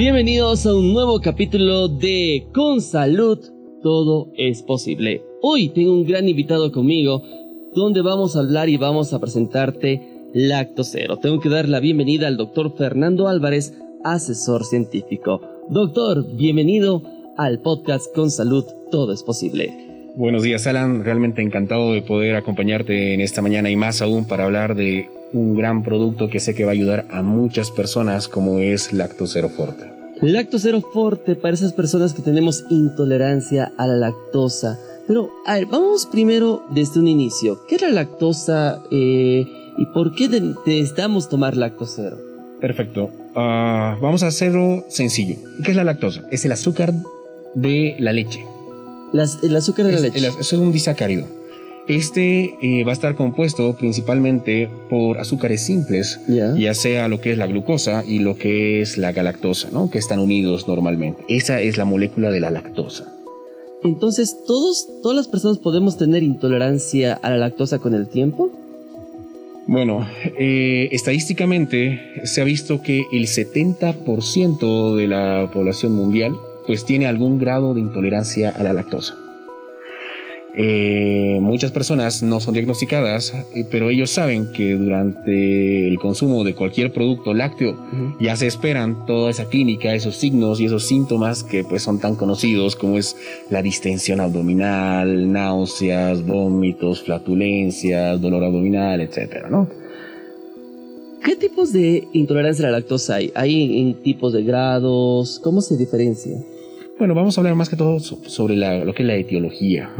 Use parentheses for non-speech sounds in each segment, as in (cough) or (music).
Bienvenidos a un nuevo capítulo de Con Salud todo es posible. Hoy tengo un gran invitado conmigo donde vamos a hablar y vamos a presentarte Lactocero. Tengo que dar la bienvenida al doctor Fernando Álvarez, asesor científico. Doctor, bienvenido al podcast Con Salud todo es posible. Buenos días, Alan. Realmente encantado de poder acompañarte en esta mañana y más aún para hablar de un gran producto que sé que va a ayudar a muchas personas como es Lactocero Forte. Lactocero Forte para esas personas que tenemos intolerancia a la lactosa. Pero, a ver, vamos primero desde un inicio. ¿Qué es la lactosa eh, y por qué necesitamos tomar lactocero? Perfecto. Ah, vamos a hacerlo sencillo. ¿Qué es la lactosa? Es el azúcar de la leche. el azúcar de la leche. es un disacárido. Este eh, va a estar compuesto principalmente por azúcares simples, ya sea lo que es la glucosa y lo que es la galactosa, ¿no? que están unidos normalmente. Esa es la molécula de la lactosa. Entonces, ¿todos, ¿todas las personas podemos tener intolerancia a la lactosa con el tiempo? Bueno, eh, estadísticamente se ha visto que el 70% de la población mundial pues tiene algún grado de intolerancia a la lactosa. Eh, muchas personas no son diagnosticadas, eh, pero ellos saben que durante el consumo de cualquier producto lácteo ya se esperan toda esa clínica, esos signos y esos síntomas que pues son tan conocidos como es la distensión abdominal, náuseas, vómitos, flatulencias, dolor abdominal, etcétera, ¿no? ¿Qué tipos de intolerancia a la lactosa hay? ¿Hay en tipos de grados? ¿Cómo se diferencia? Bueno, vamos a hablar más que todo sobre lo que es la etiología.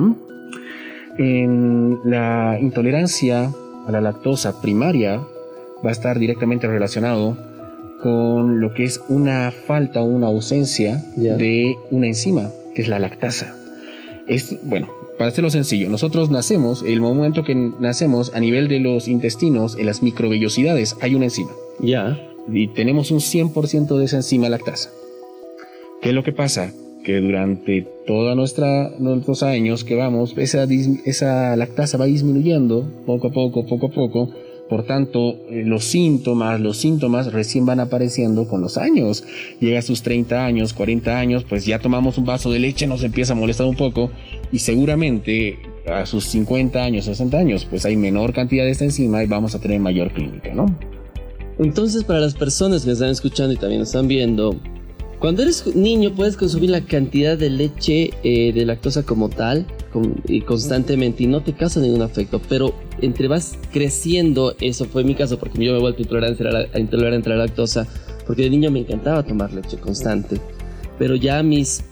En la intolerancia a la lactosa primaria va a estar directamente relacionado con lo que es una falta o una ausencia de una enzima, que es la lactasa. Es, bueno, para hacerlo sencillo, nosotros nacemos, el momento que nacemos a nivel de los intestinos, en las microvellosidades, hay una enzima. Ya. Y tenemos un 100% de esa enzima lactasa. ¿Qué es lo que pasa? Que durante todos nuestros años que vamos, esa, esa lactasa va disminuyendo poco a poco, poco a poco. Por tanto, eh, los síntomas, los síntomas recién van apareciendo con los años. Llega a sus 30 años, 40 años, pues ya tomamos un vaso de leche, nos empieza a molestar un poco y seguramente a sus 50 años, 60 años, pues hay menor cantidad de esta enzima y vamos a tener mayor clínica, ¿no? Entonces, para las personas que están escuchando y también están viendo, cuando eres niño puedes consumir la cantidad de leche eh, de lactosa como tal y constantemente y no te causa ningún efecto, pero entre vas creciendo, eso fue mi caso porque yo me he vuelto intolerante a la, intolerante a la lactosa, porque de niño me encantaba tomar leche constante, pero ya a mis,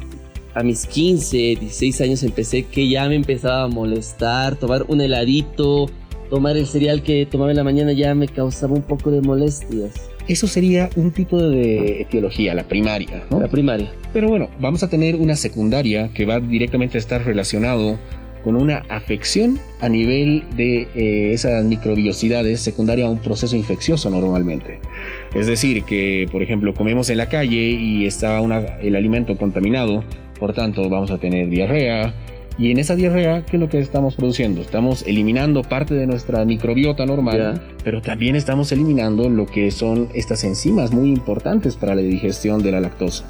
a mis 15, 16 años empecé que ya me empezaba a molestar, tomar un heladito, tomar el cereal que tomaba en la mañana ya me causaba un poco de molestias. Eso sería un tipo de etiología, la primaria, ¿no? La primaria. Pero bueno, vamos a tener una secundaria que va directamente a estar relacionado con una afección a nivel de eh, esas microbiosidades secundaria a un proceso infeccioso normalmente. Es decir, que por ejemplo comemos en la calle y está el alimento contaminado, por tanto vamos a tener diarrea, y en esa diarrea, ¿qué es lo que estamos produciendo? Estamos eliminando parte de nuestra microbiota normal, pero también estamos eliminando lo que son estas enzimas muy importantes para la digestión de la lactosa.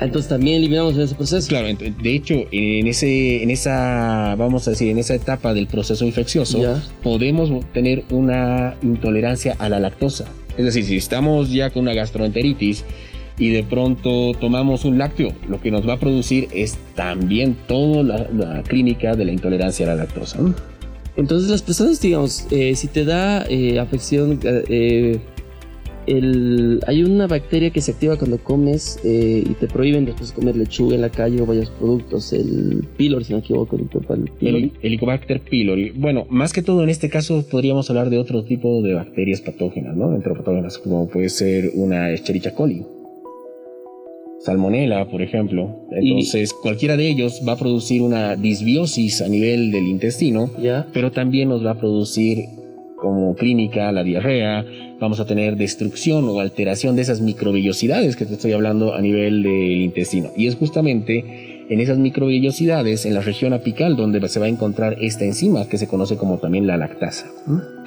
Entonces también eliminamos ese proceso. Claro, de hecho, en ese, en esa, vamos a decir, en esa etapa del proceso infeccioso, podemos tener una intolerancia a la lactosa. Es decir, si estamos ya con una gastroenteritis y de pronto tomamos un lácteo, lo que nos va a producir es también toda la, clínica de la intolerancia a la lactosa. Entonces las personas, digamos, eh, si te da eh, afección, eh, el, hay una bacteria que se activa cuando comes y te prohíben después comer lechuga en la calle o varios productos, el pylori, si no me equivoco, el, el Helicobacter pylori. Bueno, más que todo en este caso podríamos hablar de otro tipo de bacterias patógenas, ¿no? Enteropatógenas, como puede ser una Escherichia coli. Salmonela, por ejemplo. Entonces, cualquiera de ellos va a producir una disbiosis a nivel del intestino, ¿Ya? pero también nos va a producir como clínica la diarrea, vamos a tener destrucción o alteración de esas microvellosidades que te estoy hablando a nivel del intestino. Y es justamente en esas microvellosidades, en la región apical, donde se va a encontrar esta enzima que se conoce como también la lactasa.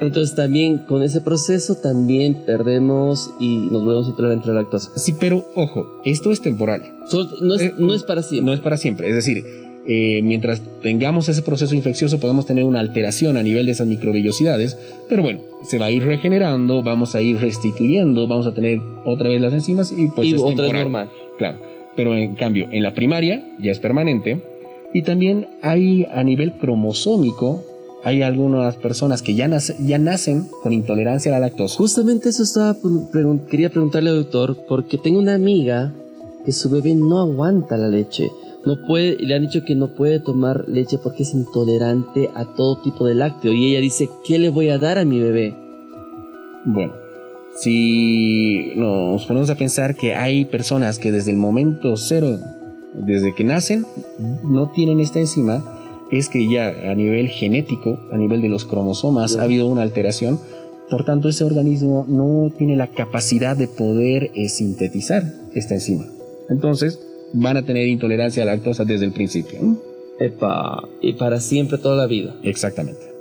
Entonces también con ese proceso también perdemos y nos volvemos a la lactosa. Sí, pero ojo, esto es temporal. Solo- no, es, Eh, no es para siempre. No es para siempre. Es decir, eh, mientras tengamos ese proceso infeccioso podemos tener una alteración a nivel de esas microvellosidades, pero bueno, se va a ir regenerando, vamos a ir restituyendo, vamos a tener otra vez las enzimas y pues y es otra temporal. normal. Claro, pero en cambio, en la primaria ya es permanente y también hay a nivel cromosómico, hay algunas personas que ya, nace- ya nacen con intolerancia a la lactosa. Justamente eso estaba pregun- quería preguntarle al doctor porque tengo una amiga que su bebé no aguanta la leche. No puede, le han dicho que no puede tomar leche porque es intolerante a todo tipo de lácteo. Y ella dice, ¿qué le voy a dar a mi bebé? Bueno, si nos ponemos a pensar que hay personas que desde el momento cero, desde que nacen, no tienen esta enzima, es que ya a nivel genético, a nivel de los cromosomas, ha habido una alteración. Por tanto, ese organismo no tiene la capacidad de poder eh, sintetizar esta enzima. Entonces, van a tener intolerancia a la lactosa desde el principio. Epa, y para siempre, toda la vida. Exactamente.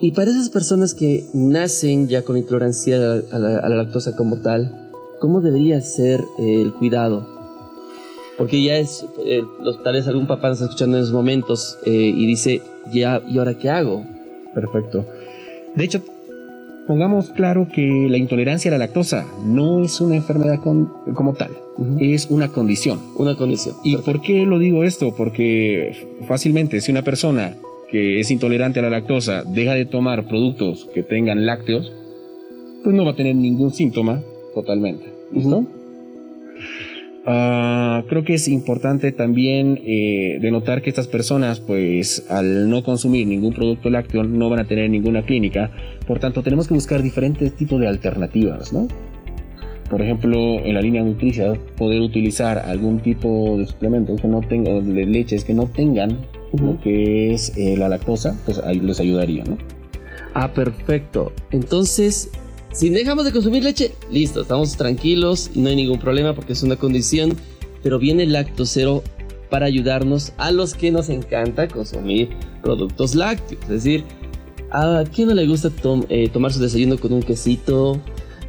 Y para esas personas que nacen ya con intolerancia a la, a lactosa como tal, ¿cómo debería ser eh, el cuidado? Porque ya es, eh, los, tal vez algún papá nos está escuchando en esos momentos eh, y dice, ya, ¿y ahora qué hago? Perfecto. De hecho, pongamos claro que la intolerancia a la lactosa no es una enfermedad con- como tal, es una condición. Una condición. ¿Y por qué lo digo esto? Porque fácilmente si una persona que es intolerante a la lactosa deja de tomar productos que tengan lácteos, pues no va a tener ningún síntoma totalmente. ¿Listo? Ah, creo que es importante también eh, denotar que estas personas, pues al no consumir ningún producto lácteo, no van a tener ninguna clínica. Por tanto, tenemos que buscar diferentes tipos de alternativas, ¿no? Por ejemplo, en la línea nutricia, poder utilizar algún tipo de suplementos que no tengan, de leches que no tengan que es eh, la lactosa, pues ahí les ayudaría, ¿no? Ah, perfecto. Entonces, si dejamos de consumir leche, listo, estamos tranquilos y no hay ningún problema porque es una condición. Pero viene el lactocero para ayudarnos a los que nos encanta consumir productos lácteos. Es decir, ¿a quién no le gusta eh, tomar su desayuno con un quesito?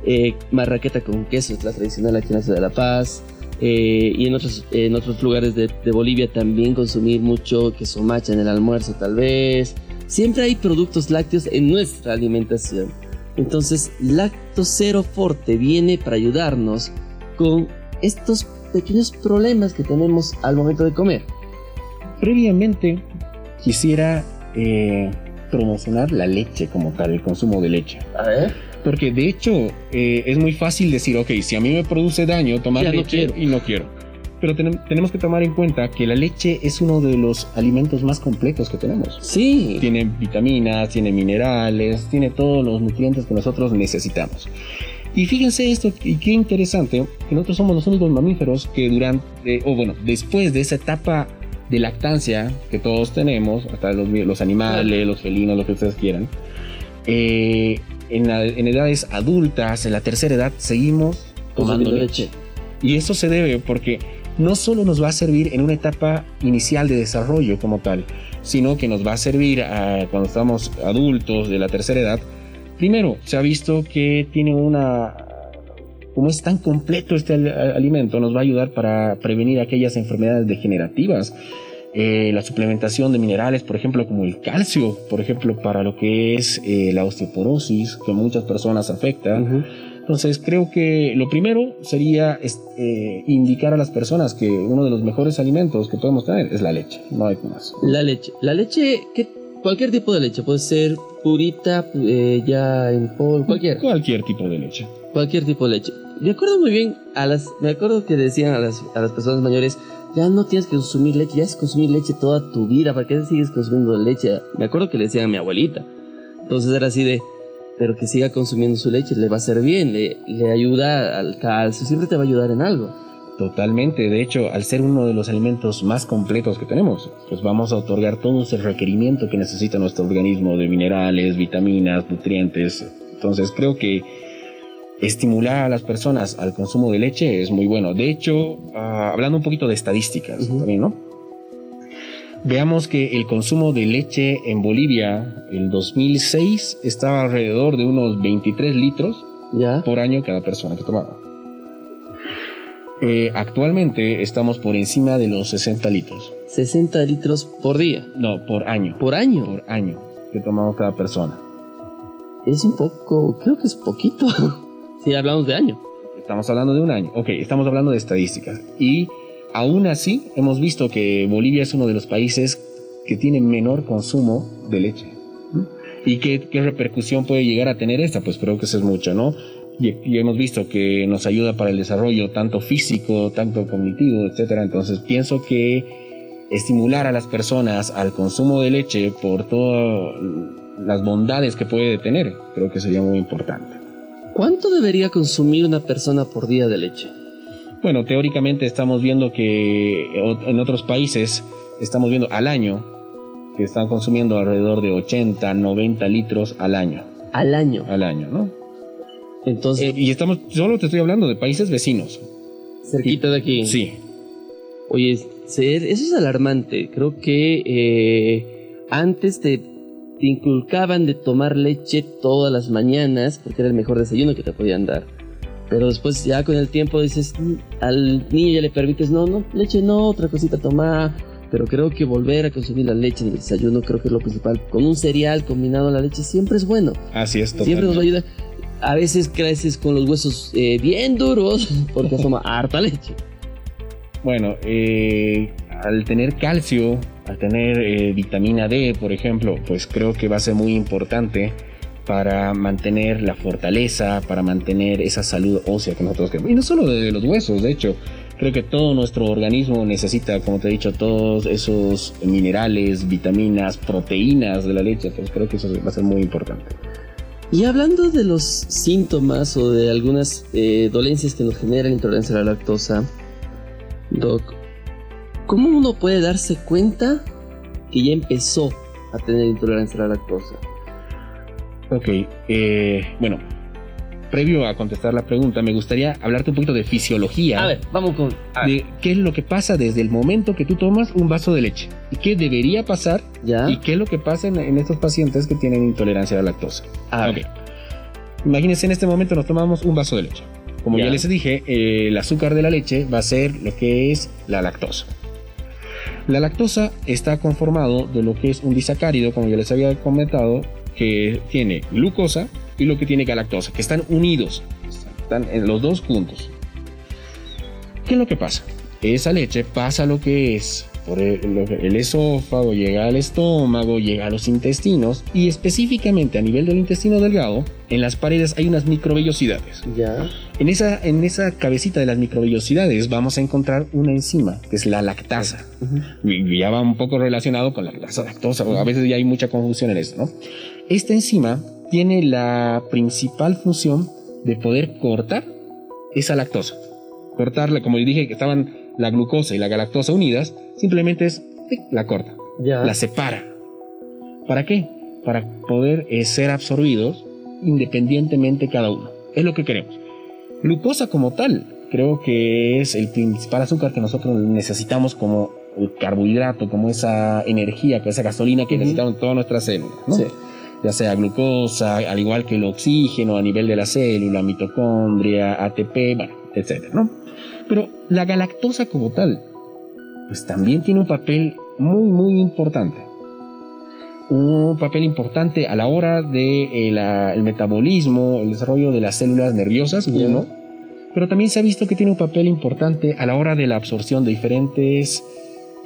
Eh, marraqueta con queso es la tradicional aquí ciudad de La Paz. Eh, y en otros, en otros lugares de, de Bolivia también consumir mucho queso macha en el almuerzo tal vez. Siempre hay productos lácteos en nuestra alimentación. Entonces, Lactocero Forte viene para ayudarnos con estos pequeños problemas que tenemos al momento de comer. Previamente, quisiera eh, promocionar la leche como tal, el consumo de leche. A ver. Porque de hecho eh, es muy fácil decir, ok, si a mí me produce daño tomar Ya no leche quiero. y no quiero. Pero tenem- tenemos que tomar en cuenta que la leche es uno de los alimentos más completos que tenemos. Sí. Tiene vitaminas, tiene minerales, tiene todos los nutrientes que nosotros necesitamos. Y fíjense esto, y qué interesante, que nosotros somos los únicos mamíferos que durante, o bueno, después de esa etapa de lactancia que todos tenemos, hasta los, los animales, los felinos, lo que ustedes quieran, eh, en, la- en edades adultas, en la tercera edad, seguimos tomando leche. Y eso se debe porque no solo nos va a servir en una etapa inicial de desarrollo como tal, sino que nos va a servir ah, cuando estamos adultos de la tercera edad. Primero, se ha visto que tiene una... Como es tan completo este al- alimento, nos va a ayudar para prevenir aquellas enfermedades degenerativas. Eh, la suplementación de minerales, por ejemplo, como el calcio, por ejemplo, para lo que es eh, la osteoporosis, que muchas personas afecta. Ujú. Entonces creo que lo primero sería es- eh, indicar a las personas que uno de los mejores alimentos que podemos tener es la leche, no hay más. La leche. La leche, ¿qué? cualquier tipo de leche. Puede ser purita, eh, ya en polvo, cualquier. Cualquier tipo de leche. Cualquier tipo de leche. Me acuerdo muy bien, a las, me acuerdo que decían a las, a las personas mayores, ya no tienes que consumir leche, ya es consumir leche toda tu vida, ¿para qué sigues consumiendo leche? Me acuerdo que le decían a mi abuelita. Entonces era así de, pero que siga consumiendo su leche, le va a hacer bien, le, le ayuda al calcio, siempre te va a ayudar en algo. Totalmente, de hecho, al ser uno de los alimentos más completos que tenemos, pues vamos a otorgar todo ese requerimiento que necesita nuestro organismo de minerales, vitaminas, nutrientes. Entonces creo que estimular a las personas al consumo de leche es muy bueno. De hecho, ah, hablando un poquito de estadísticas también, ¿no? Veamos que el consumo de leche en Bolivia, el 2006, estaba alrededor de unos 23 litros por año cada persona que tomaba. Eh, actualmente estamos por encima de los 60 litros. 60 litros por día. No, por año. ¿Por año? Por año que tomamos cada persona. Es un poco, creo que es poquito. (laughs) si hablamos de año. Estamos hablando de un año. Ok, estamos hablando de estadísticas. Y aún así hemos visto que Bolivia es uno de los países que tiene menor consumo de leche. ¿Y qué, qué repercusión puede llegar a tener esta? Pues creo que eso es mucho, ¿no? y, hemos visto que nos ayuda para el desarrollo tanto físico, tanto cognitivo, etcétera. Entonces pienso que estimular a las personas al consumo de leche por todas las bondades que puede tener, creo que sería muy importante. ¿Cuánto debería consumir una persona por día de leche? Bueno, teóricamente estamos viendo que en otros países estamos viendo al año que están consumiendo alrededor de 80, 90 litros al año. Al año. Al año, ¿no? Entonces, eh, y estamos, solo te estoy hablando de países vecinos. Cerquita de aquí. Sí. Oye, eso es alarmante. Creo que eh, antes te, te, inculcaban de tomar leche todas las mañanas porque era el mejor desayuno que te podían dar. Pero después ya con el tiempo dices, mm, al niño ya le permites, no, no, leche no, otra cosita toma. Pero creo que volver a consumir la leche en el desayuno creo que es lo principal. Con un cereal combinado a la leche siempre es bueno. Así es, totalmente. Siempre nos va a ayudar a veces creces con los huesos eh, bien duros (laughs) porque toma harta leche. Bueno, eh, al tener calcio, al tener eh, vitamina D, por ejemplo, pues creo que va a ser muy importante para mantener la fortaleza, para mantener esa salud ósea que nosotros queremos. Y no solo de los huesos, de hecho, creo que todo nuestro organismo necesita, como te he dicho, todos esos minerales, vitaminas, proteínas de la leche. Entonces creo que eso va a ser muy importante. Y hablando de los síntomas o de algunas eh, dolencias que nos generan intolerancia a la lactosa, Doc, ¿cómo uno puede darse cuenta que ya empezó a tener intolerancia a la lactosa? Ok, eh, bueno, previo a contestar la pregunta, me gustaría hablarte un poquito de fisiología. A ver, vamos con. De qué es lo que pasa desde el momento que tú tomas un vaso de leche. Y qué debería pasar. ¿Ya? Y qué es lo que pasa en, estos pacientes que tienen intolerancia a la lactosa. Ah, ok. Imagínense en este momento nos tomamos un vaso de leche. Como ya, les dije, el azúcar de la leche va a ser lo que es la lactosa. La lactosa está conformado de lo que es un disacárido, como ya les había comentado, que tiene glucosa, y lo que tiene galactosa, que están unidos, están en los dos puntos. ¿Qué es lo que pasa? Esa leche pasa lo que es por el, esófago, llega al estómago, llega a los intestinos y específicamente a nivel del intestino delgado, en las paredes hay unas microvellosidades. Ya. En esa, en esa cabecita de las microvellosidades vamos a encontrar una enzima que es la lactasa. Ya va un poco relacionado con la lactosa. A veces ya hay mucha confusión en eso, ¿no? Esta enzima tiene la principal función de poder cortar esa lactosa. Cortarla, como dije que estaban la glucosa y la galactosa unidas, simplemente es la corta, la separa. ¿Para qué? Para poder eh, ser absorbidos independientemente cada uno. Es lo que queremos. Glucosa como tal, creo que es el principal azúcar que nosotros necesitamos como el carbohidrato, como esa energía, esa gasolina que necesitamos en todas nuestras células. ¿no? ya sea glucosa, al igual que el oxígeno a nivel de la célula, mitocondria, ATP, bueno, etcétera, ¿no? Pero la galactosa como tal, pues también tiene un papel muy, muy importante. Un papel importante a la hora de eh, el metabolismo, el desarrollo de las células nerviosas, uno, pero también se ha visto que tiene un papel importante a la hora de la absorción de diferentes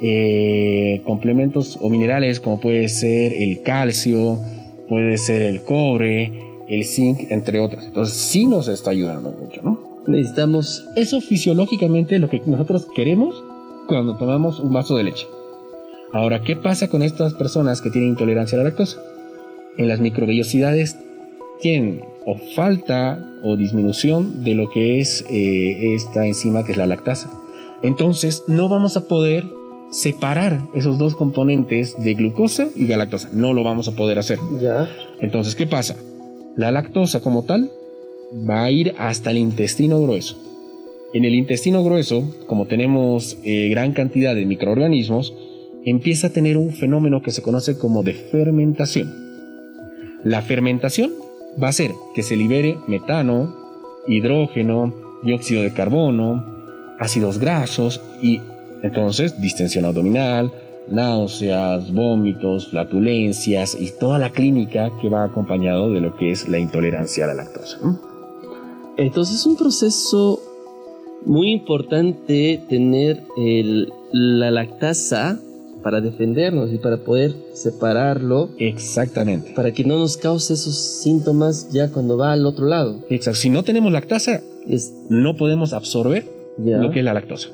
eh, complementos o minerales, como puede ser el calcio, puede ser el cobre, el zinc, entre otros. Entonces sí nos está ayudando mucho, ¿no? Necesitamos eso fisiológicamente lo que nosotros queremos cuando tomamos un vaso de leche. Ahora, ¿qué pasa con estas personas que tienen intolerancia a la lactosa? En las microvellosidades tienen o falta o disminución de lo que es eh, esta enzima que es la lactasa. Entonces no vamos a poder separar esos dos componentes de glucosa y galactosa. No lo vamos a poder hacer. Ya. Entonces, ¿qué pasa? La lactosa como tal va a ir hasta el intestino grueso. En el intestino grueso, como tenemos eh, gran cantidad de microorganismos, empieza a tener un fenómeno que se conoce como de fermentación. La fermentación va a hacer que se libere metano, hidrógeno, dióxido de carbono, ácidos grasos y entonces distensión abdominal, náuseas, vómitos, flatulencias y toda la clínica que va acompañado de lo que es la intolerancia a la lactosa. Entonces es un proceso muy importante tener la lactasa para defendernos y para poder separarlo. Exactamente. Para que no nos cause esos síntomas ya cuando va al otro lado. Exacto. Si no tenemos lactasa, no podemos absorber lo que es la lactosa.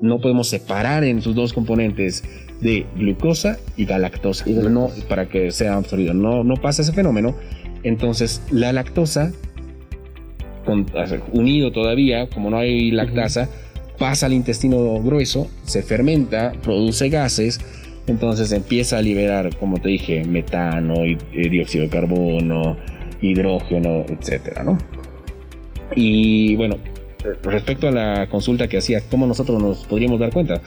No podemos separar en sus dos componentes de glucosa y galactosa. No, para que sea absorbido. No, no pasa ese fenómeno. Entonces, la lactosa, unido todavía, como no hay lactasa, pasa al intestino grueso, se fermenta, produce gases, entonces empieza a liberar, como te dije, metano, y, eh, dióxido de carbono, hidrógeno, etcétera, ¿no? Y bueno, respecto a la consulta que hacía, ¿cómo nosotros nos podríamos dar cuenta?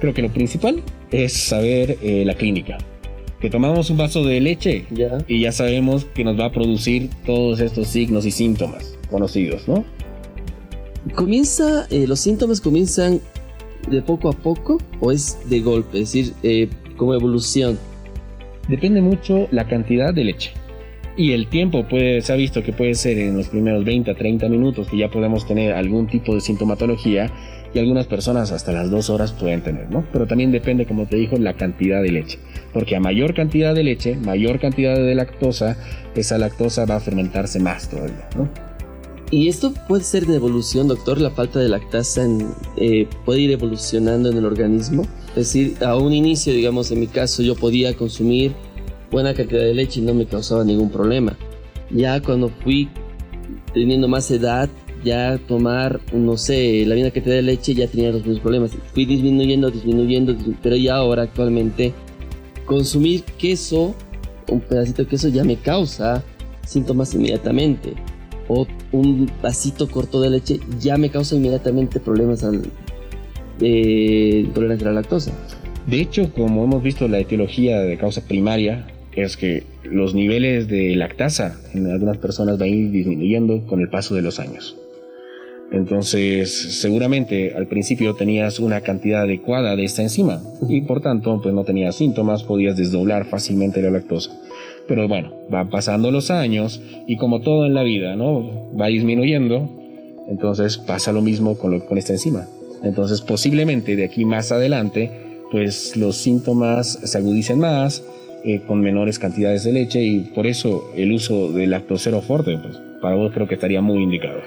Creo que lo principal es saber eh, la clínica. Que tomamos un vaso de leche y ya sabemos que nos va a producir todos estos signos y síntomas conocidos, ¿no? ¿Comienza, eh, los síntomas comienzan de poco a poco o es de golpe? Es decir, eh, como evolución. Depende mucho la cantidad de leche. Y el tiempo puede, se ha visto que puede ser en los primeros 20 a 30 minutos que ya podemos tener algún tipo de sintomatología y algunas personas hasta las dos horas pueden tener, ¿no? Pero también depende, como te dijo, la cantidad de leche. Porque a mayor cantidad de leche, mayor cantidad de lactosa, esa lactosa va a fermentarse más todavía, ¿no? ¿Y esto puede ser de evolución, doctor? ¿La falta de lactasa eh, puede ir evolucionando en el organismo? Es decir, a un inicio, digamos, en mi caso, yo podía consumir buena cantidad de leche y no me causaba ningún problema. Ya cuando fui teniendo más edad, ya tomar, no sé, la misma cantidad de leche ya tenía los mismos problemas. Fui disminuyendo, disminuyendo, pero ya ahora actualmente consumir queso, un pedacito de queso ya me causa síntomas inmediatamente un vasito corto de leche ya me causa inmediatamente problemas al, intolerancia a la lactosa. De hecho, como hemos visto, la etiología de causa primaria es que los niveles de lactasa en algunas personas van disminuyendo con el paso de los años. Entonces, seguramente al principio tenías una cantidad adecuada de esta enzima y por tanto, pues no tenías síntomas, podías desdoblar fácilmente la lactosa. Pero bueno, van pasando los años y como todo en la vida, ¿no? Va disminuyendo, entonces pasa lo mismo con, con esta enzima. Entonces posiblemente de aquí más adelante, pues los síntomas se agudicen más, eh, con menores cantidades de leche y por eso el uso del lactosero fuerte, pues para vos creo que estaría muy indicado.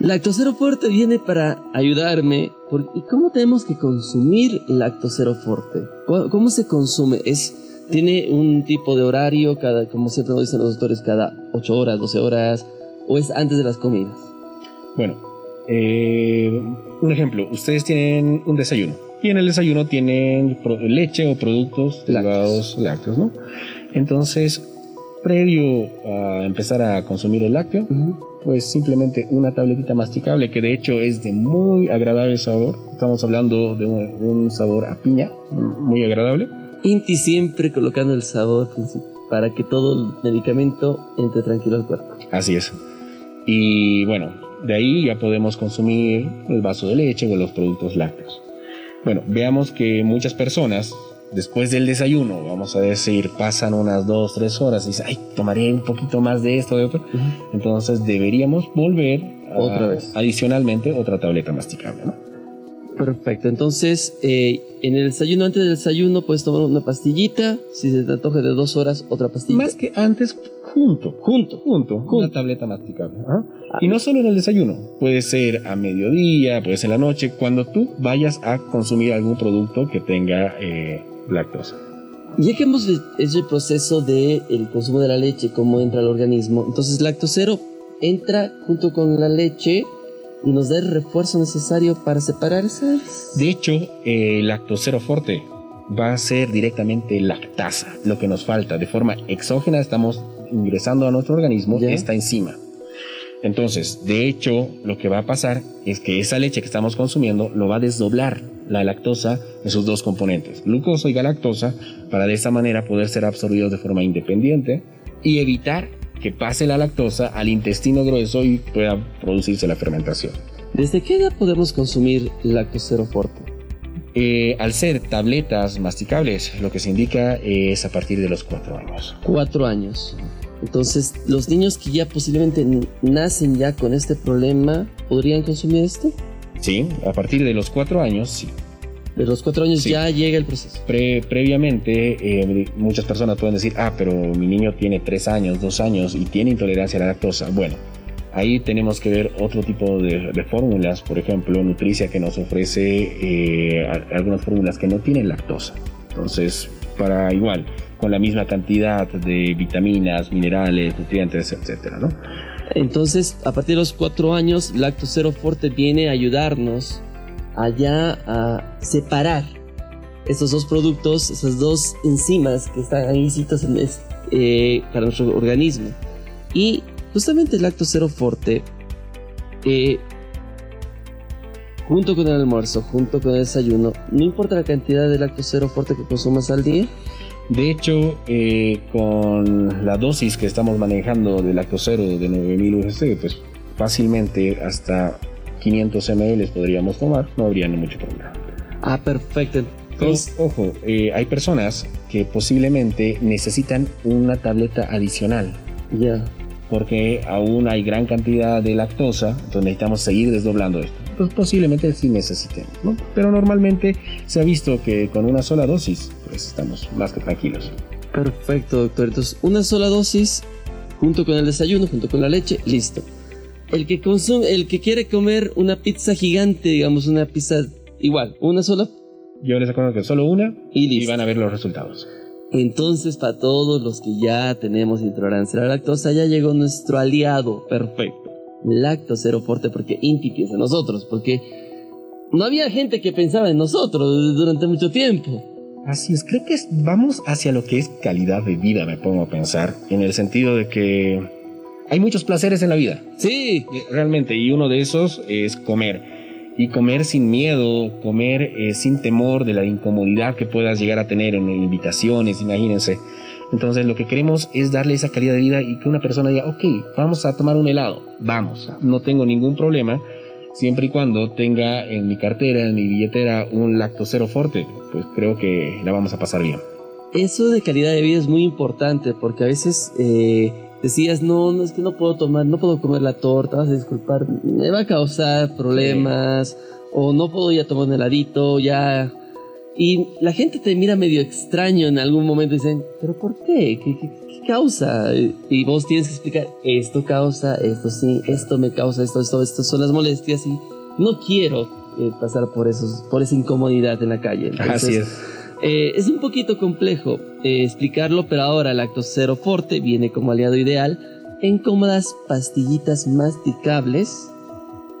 Lactosero fuerte viene para ayudarme. ¿Y cómo tenemos que consumir lactosero fuerte? ¿Cómo se consume? ¿Es tiene un tipo de horario, cada, como siempre nos dicen los doctores, cada 8 horas, 12 horas, o es antes de las comidas? Bueno, eh, un ejemplo, ustedes tienen un desayuno y en el desayuno tienen leche o productos derivados lácteos, ¿no? Entonces, previo a empezar a consumir el lácteo, pues simplemente una tabletita masticable que de hecho es de muy agradable sabor. Estamos hablando de un sabor a piña, muy agradable Inti siempre colocando el sabor para que todo el medicamento entre tranquilo al cuerpo. Así es. Y bueno, de ahí ya podemos consumir el vaso de leche o los productos lácteos. Bueno, veamos que muchas personas después del desayuno, vamos a decir, pasan unas dos, tres horas y dicen, ay, tomaré un poquito más de esto, de otro. Entonces deberíamos volver otra vez. Adicionalmente, otra tableta masticable, ¿no? Perfecto, entonces eh, en el desayuno, antes del desayuno, puedes tomar una pastillita, si se te antoja de dos horas, otra pastilla. Más que antes, junto, junto, junto, una tableta masticable. ¿ah? Y no solo en el desayuno, puede ser a mediodía, puede ser en la noche, cuando tú vayas a consumir algún producto que tenga eh, lactosa. Ya que hemos hecho el proceso del el consumo de la leche, cómo entra al organismo, entonces lactosero entra junto con la leche nos da el refuerzo necesario para separar esas. De hecho, el lactocero forte va a ser directamente lactasa, lo que nos falta. De forma exógena estamos ingresando a nuestro organismo esta enzima. Entonces, de hecho, lo que va a pasar es que esa leche que estamos consumiendo lo va a desdoblar la lactosa en sus dos componentes, glucosa y galactosa, para de esa manera poder ser absorbidos de forma independiente y evitar que pase la lactosa al intestino grueso y pueda producirse la fermentación. ¿Desde qué edad podemos consumir lactocero forte? Eh, al ser tabletas masticables, lo que se indica es a partir de los cuatro años. Cuatro años. Entonces, los niños que ya posiblemente nacen ya con este problema, ¿podrían consumir esto? Sí, a partir de los cuatro años, sí. De los cuatro años ya llega el proceso. previamente, eh, muchas personas pueden decir, ah, pero mi niño tiene tres años, dos años y tiene intolerancia a la lactosa. Bueno, ahí tenemos que ver otro tipo de, fórmulas, por ejemplo, Nutricia que nos ofrece eh, algunas fórmulas que no tienen lactosa. Entonces, para igual, con la misma cantidad de vitaminas, minerales, nutrientes, etcétera, ¿no? Entonces, a partir de los cuatro años, Lacto Cero Forte viene a ayudarnos allá a separar estos dos productos, esas dos enzimas que están ahí en eh, para nuestro organismo. Y justamente el Lacto Cero Forte, eh, junto con el almuerzo, junto con el desayuno, no importa la cantidad de Lacto Cero Forte que consumas al día, de hecho, eh, con la dosis que estamos manejando de lactocero de 9000 UGC, pues fácilmente hasta 500 ml podríamos tomar, no habría mucho problema. Ah, perfecto. ojo, eh, hay personas que posiblemente necesitan una tableta adicional. Ya. Porque aún hay gran cantidad de lactosa, entonces necesitamos seguir desdoblando esto. Pues posiblemente sí necesiten, ¿no? Pero normalmente se ha visto que con una sola dosis pues estamos más que tranquilos. Perfecto, doctor. Entonces, una sola dosis junto con el desayuno, junto con la leche, listo. El que consume, el que quiere comer una pizza gigante, digamos una pizza igual, una sola. Yo les aconsejo que solo una y, van a ver los resultados. Entonces, para todos los que ya tenemos intolerancia a la lactosa, ya llegó nuestro aliado perfecto. Lacto cero fuerte porque Inti piensa en nosotros, porque no había gente que pensaba en nosotros durante mucho tiempo. Así es, creo que vamos hacia lo que es calidad de vida, me pongo a pensar, en el sentido de que hay muchos placeres en la vida. Sí. Realmente, y uno de esos es comer. Y comer sin miedo, comer eh, sin temor de la incomodidad que puedas llegar a tener en invitaciones, imagínense. Entonces lo que queremos es darle esa calidad de vida y que una persona diga, ok, vamos a tomar un helado, vamos, no tengo ningún problema siempre y cuando tenga en mi cartera, en mi billetera, un lactocero fuerte, pues creo que la vamos a pasar bien. Eso de calidad de vida es muy importante porque a veces eh, decías, no, no, es que no puedo tomar, no puedo comer la torta, vas a disculpar, me va a causar problemas, o no puedo ya tomar un heladito, ya... Y la gente te mira medio extraño en algún momento y dicen, ¿pero por qué? ¿Qué, qué, qué causa? Y vos tienes que explicar, esto causa, esto sí, esto me causa, esto, esto, esto son las molestias y no quiero eh, pasar por, esos, por esa incomodidad en la calle. Así es. Eh, es un poquito complejo eh, explicarlo, pero ahora el Cero Forte viene como aliado ideal en cómodas pastillitas masticables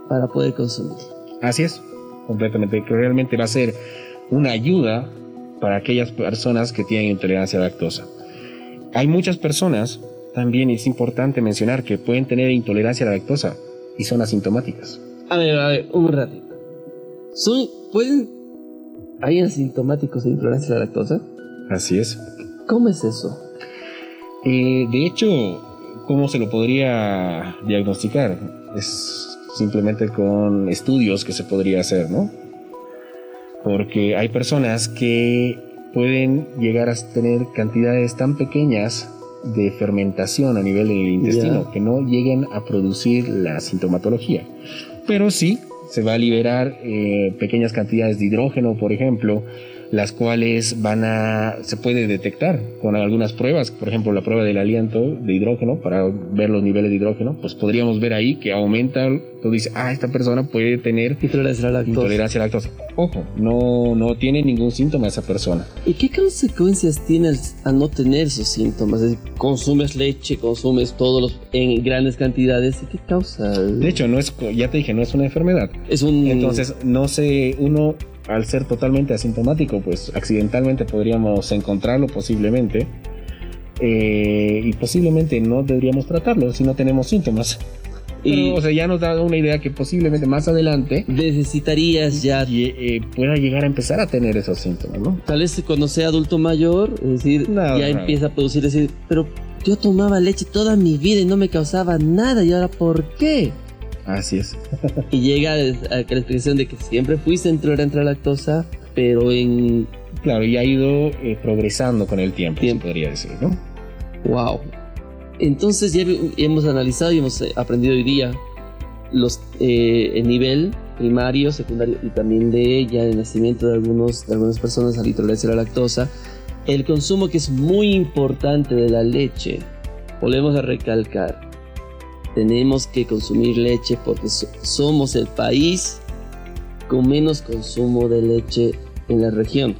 para poder consumir. Así es, completamente, que realmente va a ser una ayuda para aquellas personas que tienen intolerancia a lactosa. Hay muchas personas, también es importante mencionar, que pueden tener intolerancia a la lactosa y son asintomáticas. A ver, a ver, un ratito. ¿Son, ¿Pueden... ¿Hay asintomáticos de intolerancia a la lactosa? Así es. ¿Cómo es eso? Eh, de hecho, ¿cómo se lo podría diagnosticar? Es simplemente con estudios que se podría hacer, ¿no? Porque hay personas que pueden llegar a tener cantidades tan pequeñas de fermentación a nivel del intestino que no lleguen a producir la sintomatología. Pero sí se va a liberar eh, pequeñas cantidades de hidrógeno, por ejemplo, las cuales van a se puede detectar con algunas pruebas, por ejemplo la prueba del aliento de hidrógeno para ver los niveles de hidrógeno, pues podríamos ver ahí que aumenta tú dices, ah, esta persona puede tener Intolerancia a la lactosa. intolerancia a la lactosa. Ojo, no, no tiene ningún síntoma esa persona. ¿Y qué consecuencias tienes a no tener esos síntomas? Es decir, consumes leche, consumes todos los en grandes cantidades. ¿Y qué causa? De hecho, no es, ya te dije, no es una enfermedad. es un. Entonces, no sé, uno al ser totalmente asintomático, pues accidentalmente podríamos encontrarlo posiblemente. eh, y posiblemente no deberíamos tratarlo si no tenemos síntomas. Pero, Y- o sea, ya nos da una idea que posiblemente más adelante necesitarías ya. y- eh, pueda llegar a empezar a tener esos síntomas, ¿no? Tal vez cuando sea adulto mayor, es decir, ya empieza a producir, decir, pero yo tomaba leche toda mi vida y no me causaba nada, ¿y ahora por qué? Así es. Y llega a la explicación de que siempre fuiste intolerante a la lactosa, pero en. Claro, y ha ido eh, progresando con el tiempo, Tiempo. se podría decir, ¿no? ¡Wow! Entonces ya hemos analizado y hemos eh, aprendido hoy día los, eh, el nivel primario, secundario y también de ya el nacimiento de, algunos, de algunas personas a la intolerancia a la lactosa. El consumo que es muy importante de la leche. Volvemos a recalcar. Tenemos que consumir leche porque so- somos el país con menos consumo de leche en la región.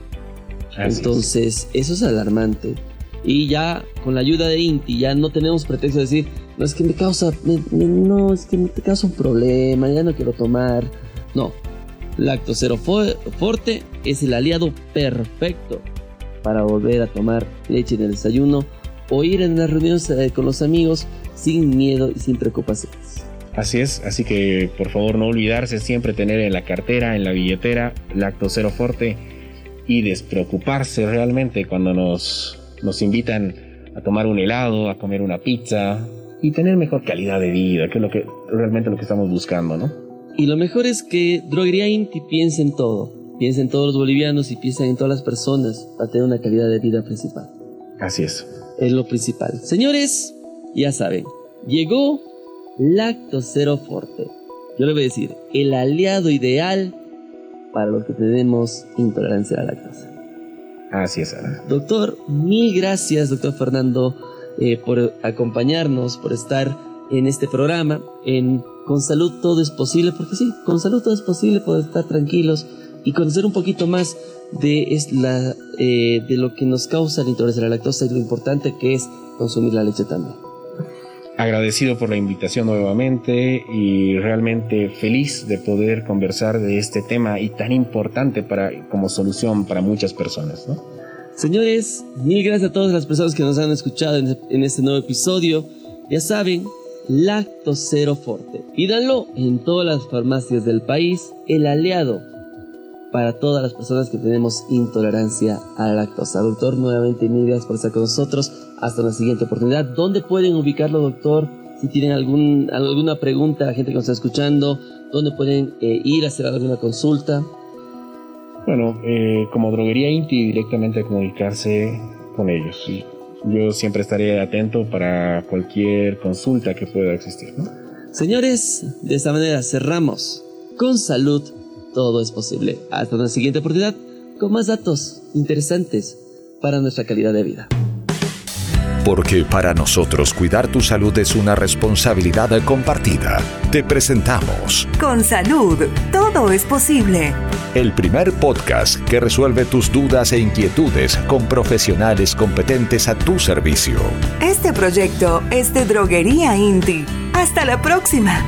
Así es. Entonces, eso es alarmante. Y ya con la ayuda de Inti, ya no tenemos pretexto de decir, no es que me causa, me- me- no, es que me causa un problema, ya no quiero tomar. No, Lactocero Fo- Forte es el aliado perfecto para volver a tomar leche en el desayuno o ir en las reuniones eh, con los amigos sin miedo y sin preocupaciones. Así es, así que por favor no olvidarse siempre tener en la cartera, en la billetera, Lacto Cero Forte y despreocuparse realmente cuando nos, nos invitan a tomar un helado, a comer una pizza y tener mejor calidad de vida, que es lo que realmente lo que estamos buscando, ¿no? Y lo mejor es que Droguería Inti piensa en todo. Piensa en todos los bolivianos y piensa en todas las personas para tener una calidad de vida principal. Así es. Es lo principal. Señores, ya saben, llegó Lacto Cero Forte. Yo le voy a decir, el aliado ideal para los que tenemos intolerancia a la lactosa. Así es, Ana. Doctor, mil gracias, doctor Fernando, eh, por acompañarnos, por estar en este programa. En Con Salud todo es posible, porque sí, con salud todo es posible, poder estar tranquilos y conocer un poquito más de, es la, eh, de lo que nos causa la intolerancia a la lactosa y lo importante que es consumir la leche también. Agradecido por la invitación nuevamente y realmente feliz de poder conversar de este tema y tan importante para, como solución para muchas personas, ¿no? Señores, mil gracias a todas las personas que nos han escuchado en, en este nuevo episodio. Ya saben, Lacto Cero Forte. Pídanlo en todas las farmacias del país, el aliado para todas las personas que tenemos intolerancia a la lactosa. Doctor, nuevamente mil gracias por estar con nosotros. Hasta la siguiente oportunidad. ¿Dónde pueden ubicarlo, doctor? Si tienen algún, alguna pregunta, la gente que nos está escuchando, ¿dónde pueden eh, ir a hacer alguna consulta? Bueno, eh, como droguería Inti, directamente comunicarse con ellos. Y yo siempre estaré atento para cualquier consulta que pueda existir. ¿no? Señores, de esta manera cerramos. Con salud, todo es posible. Hasta una siguiente oportunidad con más datos interesantes para nuestra calidad de vida. Porque para nosotros cuidar tu salud es una responsabilidad compartida. Te presentamos Con salud, todo es posible. el primer podcast que resuelve tus dudas e inquietudes con profesionales competentes a tu servicio. Este proyecto es de Droguería Inti. Hasta la próxima.